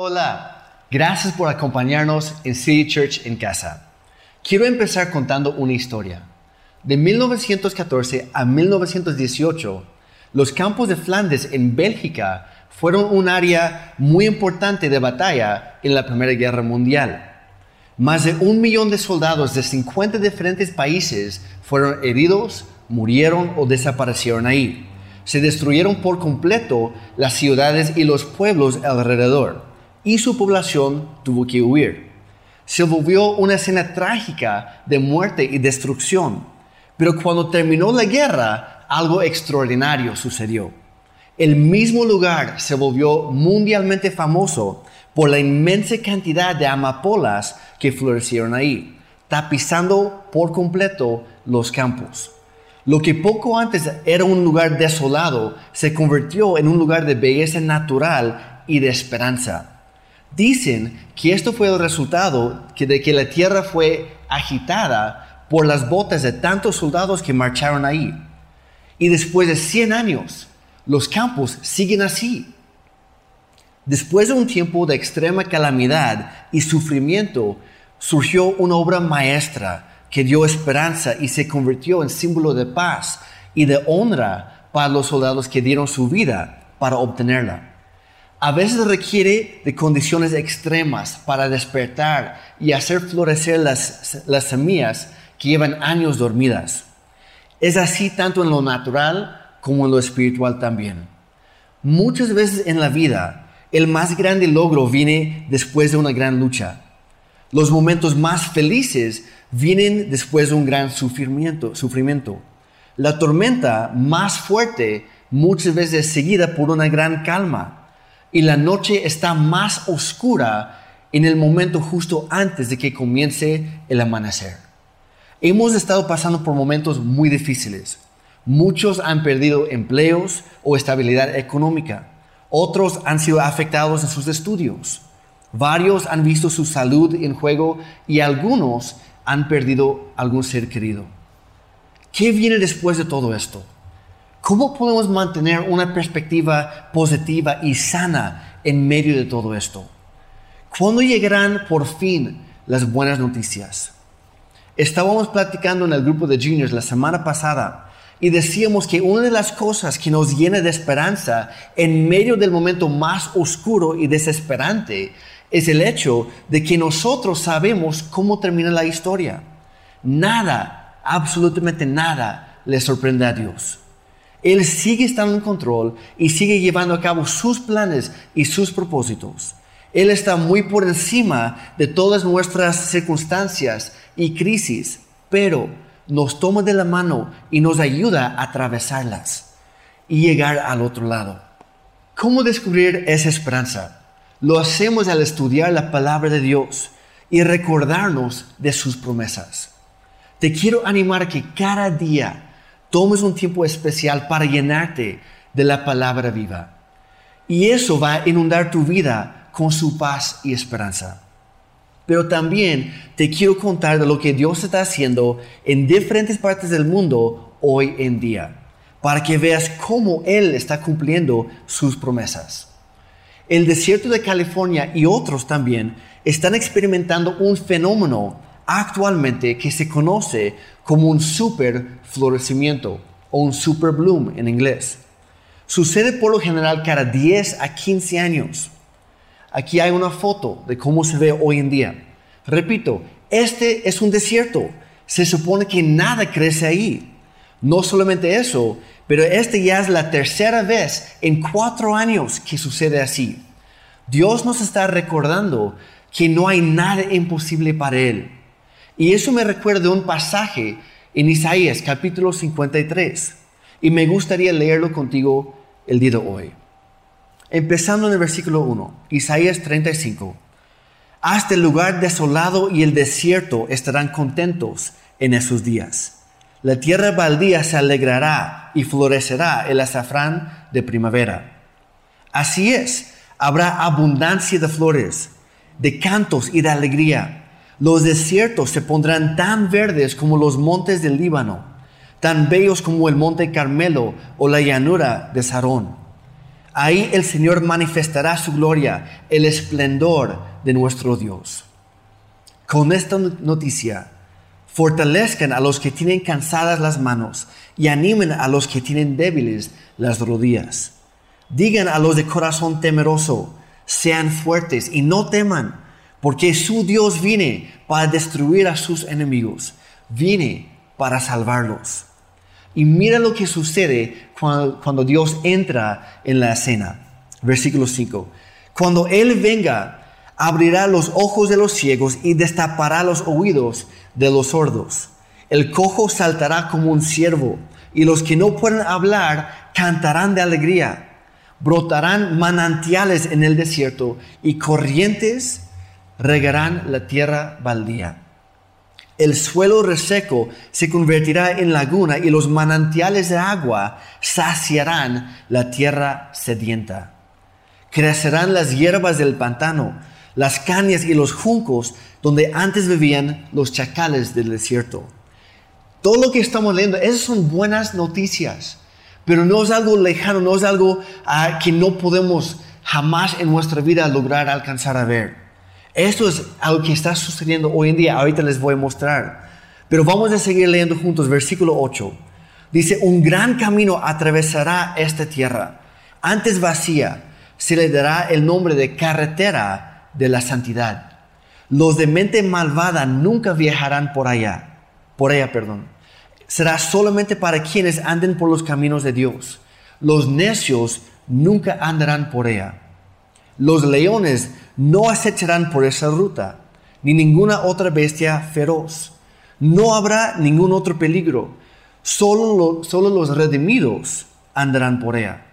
Hola, gracias por acompañarnos en City Church en casa. Quiero empezar contando una historia. De 1914 a 1918, los campos de Flandes en Bélgica fueron un área muy importante de batalla en la Primera Guerra Mundial. Más de un millón de soldados de 50 diferentes países fueron heridos, murieron o desaparecieron ahí. Se destruyeron por completo las ciudades y los pueblos alrededor y su población tuvo que huir. Se volvió una escena trágica de muerte y destrucción. Pero cuando terminó la guerra, algo extraordinario sucedió. El mismo lugar se volvió mundialmente famoso por la inmensa cantidad de amapolas que florecieron ahí, tapizando por completo los campos. Lo que poco antes era un lugar desolado se convirtió en un lugar de belleza natural y de esperanza. Dicen que esto fue el resultado de que la tierra fue agitada por las botas de tantos soldados que marcharon ahí. Y después de 100 años, los campos siguen así. Después de un tiempo de extrema calamidad y sufrimiento, surgió una obra maestra que dio esperanza y se convirtió en símbolo de paz y de honra para los soldados que dieron su vida para obtenerla a veces requiere de condiciones extremas para despertar y hacer florecer las, las semillas que llevan años dormidas. Es así tanto en lo natural como en lo espiritual también. Muchas veces en la vida, el más grande logro viene después de una gran lucha. Los momentos más felices vienen después de un gran sufrimiento. sufrimiento. La tormenta más fuerte muchas veces es seguida por una gran calma y la noche está más oscura en el momento justo antes de que comience el amanecer. Hemos estado pasando por momentos muy difíciles. Muchos han perdido empleos o estabilidad económica. Otros han sido afectados en sus estudios. Varios han visto su salud en juego y algunos han perdido algún ser querido. ¿Qué viene después de todo esto? ¿Cómo podemos mantener una perspectiva positiva y sana en medio de todo esto? ¿Cuándo llegarán por fin las buenas noticias? Estábamos platicando en el grupo de juniors la semana pasada y decíamos que una de las cosas que nos llena de esperanza en medio del momento más oscuro y desesperante es el hecho de que nosotros sabemos cómo termina la historia. Nada, absolutamente nada, le sorprende a Dios. Él sigue estando en control y sigue llevando a cabo sus planes y sus propósitos. Él está muy por encima de todas nuestras circunstancias y crisis, pero nos toma de la mano y nos ayuda a atravesarlas y llegar al otro lado. ¿Cómo descubrir esa esperanza? Lo hacemos al estudiar la palabra de Dios y recordarnos de sus promesas. Te quiero animar que cada día tomes un tiempo especial para llenarte de la palabra viva. Y eso va a inundar tu vida con su paz y esperanza. Pero también te quiero contar de lo que Dios está haciendo en diferentes partes del mundo hoy en día, para que veas cómo Él está cumpliendo sus promesas. El desierto de California y otros también están experimentando un fenómeno actualmente que se conoce como un super florecimiento o un super bloom en inglés. Sucede por lo general cada 10 a 15 años. Aquí hay una foto de cómo se ve hoy en día. Repito, este es un desierto. Se supone que nada crece ahí. No solamente eso, pero este ya es la tercera vez en cuatro años que sucede así. Dios nos está recordando que no hay nada imposible para Él. Y eso me recuerda un pasaje en Isaías capítulo 53. Y me gustaría leerlo contigo el día de hoy. Empezando en el versículo 1, Isaías 35. Hasta el lugar desolado y el desierto estarán contentos en esos días. La tierra baldía se alegrará y florecerá el azafrán de primavera. Así es, habrá abundancia de flores, de cantos y de alegría los desiertos se pondrán tan verdes como los montes del Líbano, tan bellos como el monte Carmelo o la llanura de Sarón. Ahí el Señor manifestará su gloria, el esplendor de nuestro Dios. Con esta noticia, fortalezcan a los que tienen cansadas las manos y animen a los que tienen débiles las rodillas. Digan a los de corazón temeroso, sean fuertes y no teman, porque su Dios viene para destruir a sus enemigos, viene para salvarlos. Y mira lo que sucede cuando, Dios entra en la escena. Versículo 5. Cuando Él venga, abrirá los ojos de los ciegos y destapará los oídos de los sordos. El cojo saltará como un ciervo y los que no pueden hablar cantarán de alegría. Brotarán manantiales en el desierto y corrientes regarán la tierra baldía. El suelo reseco se convertirá en laguna y los manantiales de agua saciarán la tierra sedienta. Crecerán las hierbas del pantano, las cañas y los juncos donde antes vivían los chacales del desierto. Todo lo que estamos leyendo, esas son buenas noticias, pero no es algo lejano, no es algo ah, que no podemos jamás en nuestra vida lograr alcanzar a ver. Esto es algo que está sucediendo hoy en día. Ahorita les voy a mostrar. Pero vamos a seguir leyendo juntos. Versículo 8. Dice, un gran camino atravesará esta tierra. Antes vacía, se le dará el nombre de carretera de la santidad. Los de mente malvada nunca viajarán por allá. Por ella, perdón. Será solamente para quienes anden por los caminos de Dios. Los necios nunca andarán por ella. Los leones no acecharán por esa ruta, ni ninguna otra bestia feroz. No habrá ningún otro peligro. Solo, solo los redimidos andarán por ella.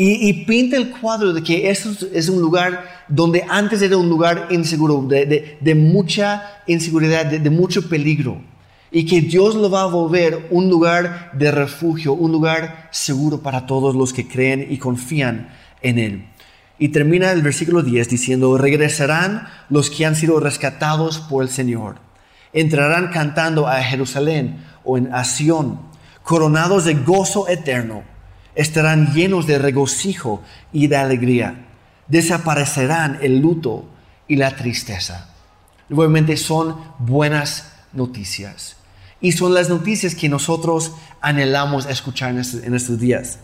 Y, pinta el cuadro de que eso es un lugar donde antes era un lugar inseguro, de, mucha inseguridad, de, mucho peligro. Y que Dios lo va a volver un lugar de refugio, un lugar seguro para todos los que creen y confían en Él. Y termina el versículo 10 diciendo, regresarán los que han sido rescatados por el Señor. Entrarán cantando a Jerusalén o en Asión, coronados de gozo eterno. Estarán llenos de regocijo y de alegría. Desaparecerán el luto y la tristeza. Nuevamente son buenas noticias. Y son las noticias que nosotros anhelamos escuchar en estos días.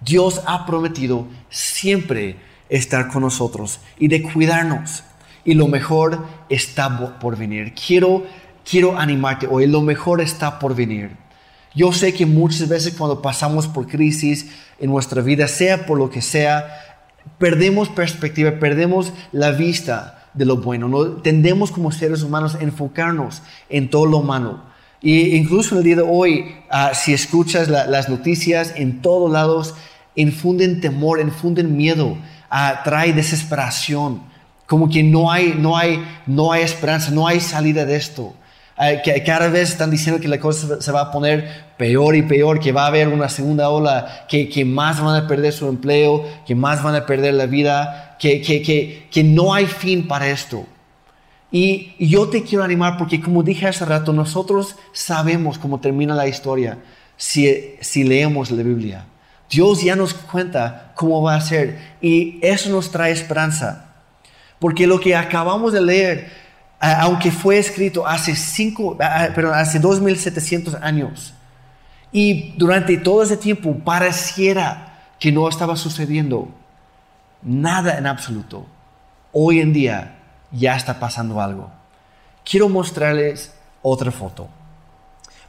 Dios ha prometido siempre estar con nosotros y de cuidarnos. Y lo mejor está por venir. Quiero, quiero animarte hoy, lo mejor está por venir. Yo sé que muchas veces cuando pasamos por crisis en nuestra vida, sea por lo que sea, perdemos perspectiva, perdemos la vista de lo bueno. ¿no? Tendemos como seres humanos a enfocarnos en todo lo malo. Y incluso en el día de hoy, ah, si escuchas las noticias en todos lados, infunden temor, infunden miedo, uh, trae desesperación, como que no hay, no, hay, no hay esperanza, no hay salida de esto. Uh, que cada vez están diciendo que la cosa se va a poner peor y peor, que va a haber una segunda ola, que, más van a perder su empleo, que más van a perder la vida, que no hay fin para esto. Y yo te quiero animar porque como dije hace rato, nosotros sabemos cómo termina la historia si, si leemos la Biblia. Dios ya nos cuenta cómo va a ser y eso nos trae esperanza. Porque lo que acabamos de leer, aunque fue escrito hace, cinco, perdón, hace 2700 años, y durante todo ese tiempo pareciera que no estaba sucediendo nada en absoluto, hoy en día ya está pasando algo. Quiero mostrarles otra foto.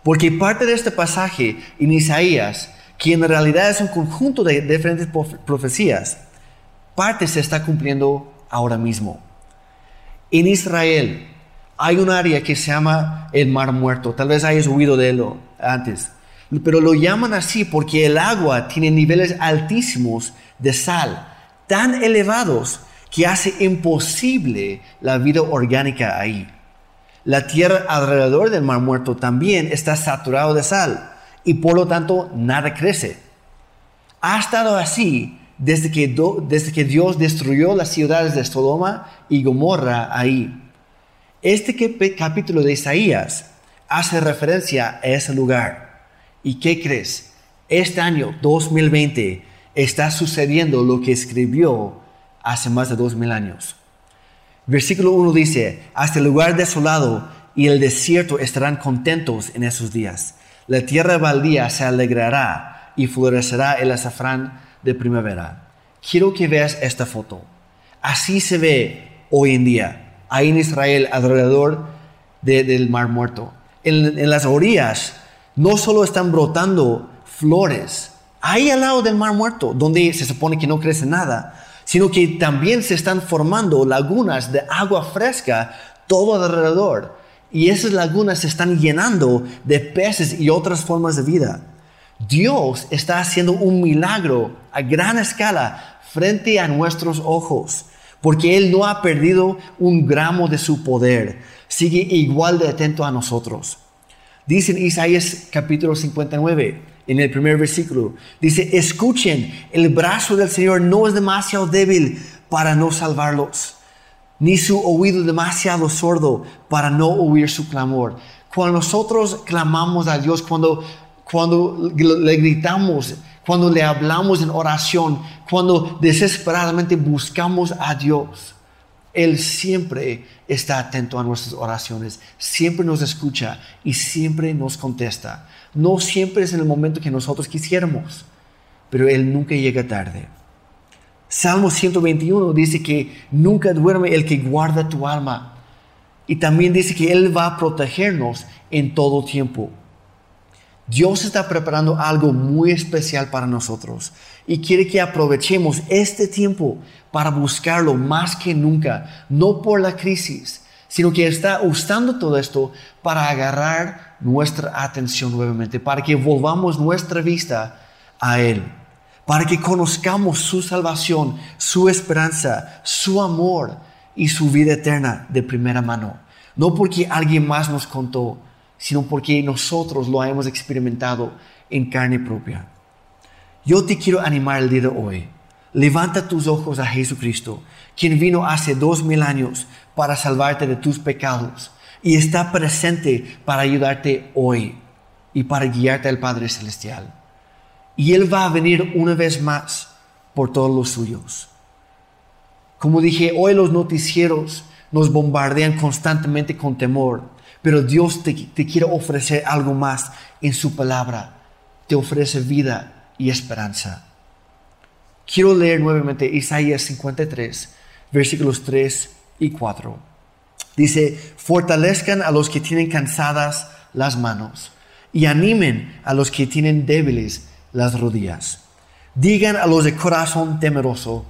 Porque parte de este pasaje en Isaías que en realidad es un conjunto de diferentes profecías, parte se está cumpliendo ahora mismo. En Israel hay un área que se llama el Mar Muerto, tal vez hayas oído de él antes, pero lo llaman así porque el agua tiene niveles altísimos de sal, tan elevados que hace imposible la vida orgánica ahí. La tierra alrededor del Mar Muerto también está saturado de sal y por lo tanto nada crece. Ha estado así desde que, desde que Dios destruyó las ciudades de Sodoma y Gomorra ahí. Este capítulo de Isaías hace referencia a ese lugar. ¿Y qué crees? Este año 2020 está sucediendo lo que escribió hace más de dos mil años. Versículo 1 dice, hasta el lugar desolado y el desierto estarán contentos en esos días. La tierra baldía se alegrará y florecerá el azafrán de primavera. Quiero que veas esta foto. Así se ve hoy en día, ahí en Israel, alrededor del Mar Muerto. En, en las orillas no solo están brotando flores, ahí al lado del Mar Muerto, donde se supone que no crece nada, sino que también se están formando lagunas de agua fresca todo alrededor. Y esas lagunas se están llenando de peces y otras formas de vida. Dios está haciendo un milagro a gran escala frente a nuestros ojos, porque Él no ha perdido un gramo de su poder, sigue igual de atento a nosotros. Dice Isaías capítulo 59, en el primer versículo, dice, escuchen, el brazo del Señor no es demasiado débil para no salvarlos, ni su oído demasiado sordo para no oír su clamor. Cuando nosotros clamamos a Dios, cuando, cuando le gritamos, cuando le hablamos en oración, cuando desesperadamente buscamos a Dios, Él siempre está atento a nuestras oraciones, siempre nos escucha y siempre nos contesta. No siempre es en el momento que nosotros quisiéramos, pero Él nunca llega tarde. Salmo 121 dice que nunca duerme el que guarda tu alma. Y también dice que Él va a protegernos en todo tiempo. Dios está preparando algo muy especial para nosotros y quiere que aprovechemos este tiempo para buscarlo más que nunca, no por la crisis, sino que está usando todo esto para agarrar nuestra atención nuevamente, para que volvamos nuestra vista a Él, para que conozcamos su salvación, su esperanza, su amor y su vida eterna de primera mano. No porque alguien más nos contó, sino porque nosotros lo hemos experimentado en carne propia. Yo te quiero animar el día de hoy. Levanta tus ojos a Jesucristo, quien vino hace dos mil años para salvarte de tus pecados y está presente para ayudarte hoy y para guiarte al Padre Celestial. Y Él va a venir una vez más por todos los suyos. Como dije, hoy los noticieros nos bombardean constantemente con temor, pero Dios te, te quiere ofrecer algo más en su palabra. Te ofrece vida y esperanza. Quiero leer nuevamente Isaías 53, versículos 3 y 4. Dice, fortalezcan a los que tienen cansadas las manos y animen a los que tienen débiles las rodillas. Digan a los de corazón temeroso,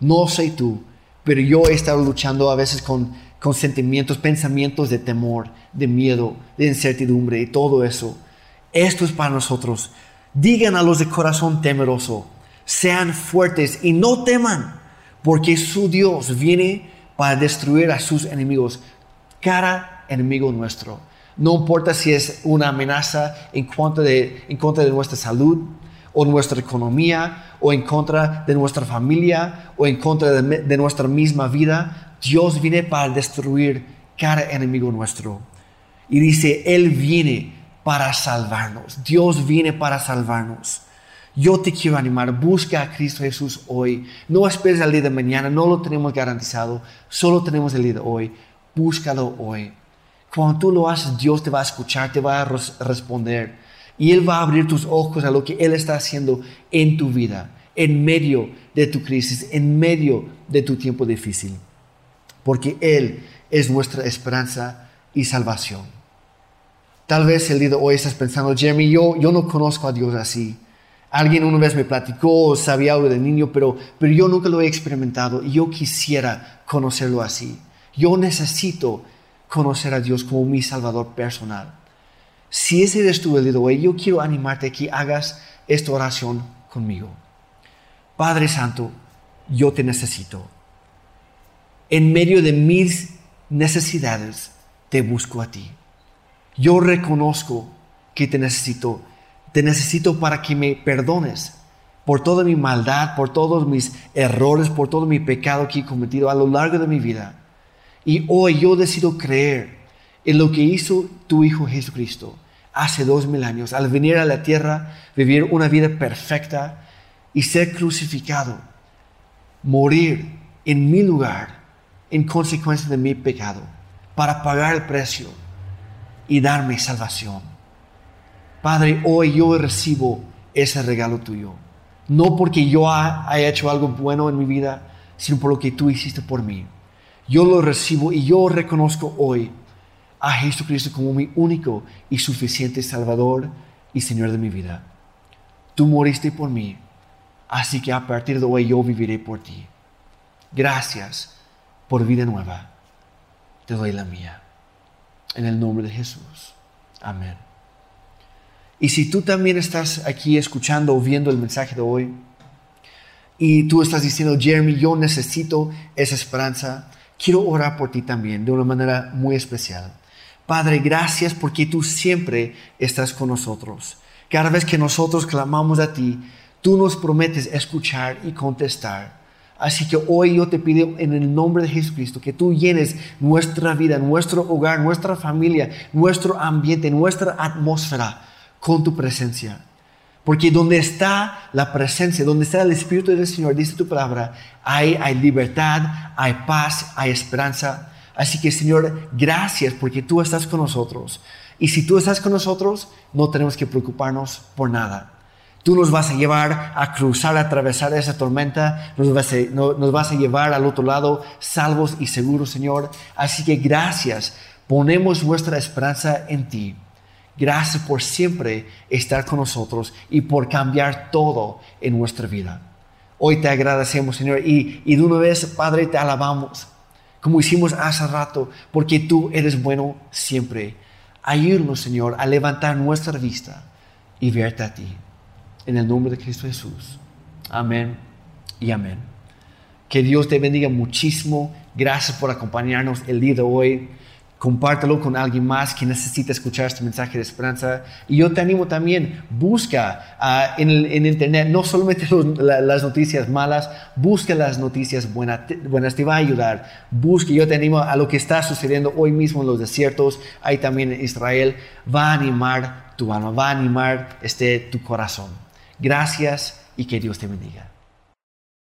no sé tú, pero yo he estado luchando a veces con, con sentimientos, pensamientos de temor, de miedo, de incertidumbre y todo eso. Esto es para nosotros. Digan a los de corazón temeroso, sean fuertes y no teman, porque su Dios viene para destruir a sus enemigos, cada enemigo nuestro. No importa si es una amenaza en contra de, en contra de nuestra salud, o nuestra economía, o en contra de nuestra familia, o en contra de, de nuestra misma vida. Dios viene para destruir cada enemigo nuestro. Y dice, Él viene para salvarnos. Dios viene para salvarnos. Yo te quiero animar, busca a Cristo Jesús hoy. No esperes al día de mañana, no lo tenemos garantizado, solo tenemos el día de hoy. Búscalo hoy. Cuando tú lo haces, Dios te va a escuchar, te va a responder. Y Él va a abrir tus ojos a lo que Él está haciendo en tu vida, en medio de tu crisis, en medio de tu tiempo difícil. Porque Él es nuestra esperanza y salvación. Tal vez el día de hoy estás pensando, Jeremy, yo, yo no conozco a Dios así. Alguien una vez me platicó, sabía algo del niño, pero, pero yo nunca lo he experimentado y yo quisiera conocerlo así. Yo necesito conocer a Dios como mi Salvador personal. Si ese eres tú el yo quiero animarte a que hagas esta oración conmigo. Padre Santo, yo te necesito. En medio de mis necesidades, te busco a ti. Yo reconozco que te necesito te necesito para que me perdones por toda mi maldad, por todos mis errores, por todo mi pecado que he cometido a lo largo de mi vida. Y hoy yo decido creer en lo que hizo tu Hijo Jesucristo hace dos mil años, al venir a la tierra, vivir una vida perfecta y ser crucificado, morir en mi lugar en consecuencia de mi pecado, para pagar el precio y darme salvación. Padre, hoy yo recibo ese regalo tuyo. No porque yo haya hecho algo bueno en mi vida, sino por lo que tú hiciste por mí. Yo lo recibo y yo reconozco hoy a Jesucristo como mi único y suficiente Salvador y Señor de mi vida. Tú moriste por mí, así que a partir de hoy yo viviré por ti. Gracias por vida nueva. Te doy la mía. En el nombre de Jesús. Amén. Y si tú también estás aquí escuchando o viendo el mensaje de hoy y tú estás diciendo, Jeremy, yo necesito esa esperanza, quiero orar por ti también de una manera muy especial. Padre, gracias porque tú siempre estás con nosotros. Cada vez que nosotros clamamos a ti, tú nos prometes escuchar y contestar. Así que hoy yo te pido en el nombre de Jesucristo que tú llenes nuestra vida, nuestro hogar, nuestra familia, nuestro ambiente, nuestra atmósfera con tu presencia. Porque donde está la presencia, donde está el Espíritu del Señor, dice tu palabra, hay, libertad, hay paz, hay esperanza. Así que Señor, gracias porque tú estás con nosotros. Y si tú estás con nosotros, no tenemos que preocuparnos por nada. Tú nos vas a llevar a cruzar, a atravesar esa tormenta, nos vas, a, nos vas a llevar al otro lado salvos y seguros, Señor. Así que gracias, ponemos nuestra esperanza en ti. Gracias por siempre estar con nosotros y por cambiar todo en nuestra vida. Hoy te agradecemos, Señor, y, y de una vez, Padre, te alabamos, como hicimos hace rato, porque tú eres bueno siempre. Ayúdanos, Señor, a levantar nuestra vista y verte a ti en el nombre de Cristo Jesús. Amén y amén. Que Dios te bendiga muchísimo. Gracias por acompañarnos el día de hoy. Compártelo con alguien más que necesita escuchar este mensaje de esperanza. Y yo te animo también, busca ah, en, el, Internet no solamente las noticias malas, busca las noticias buenas, buenas, te va a ayudar. Busca, yo te animo a lo que está sucediendo hoy mismo en los desiertos, ahí también en Israel, va a animar tu alma, va a animar este, tu corazón. Gracias y que Dios te bendiga.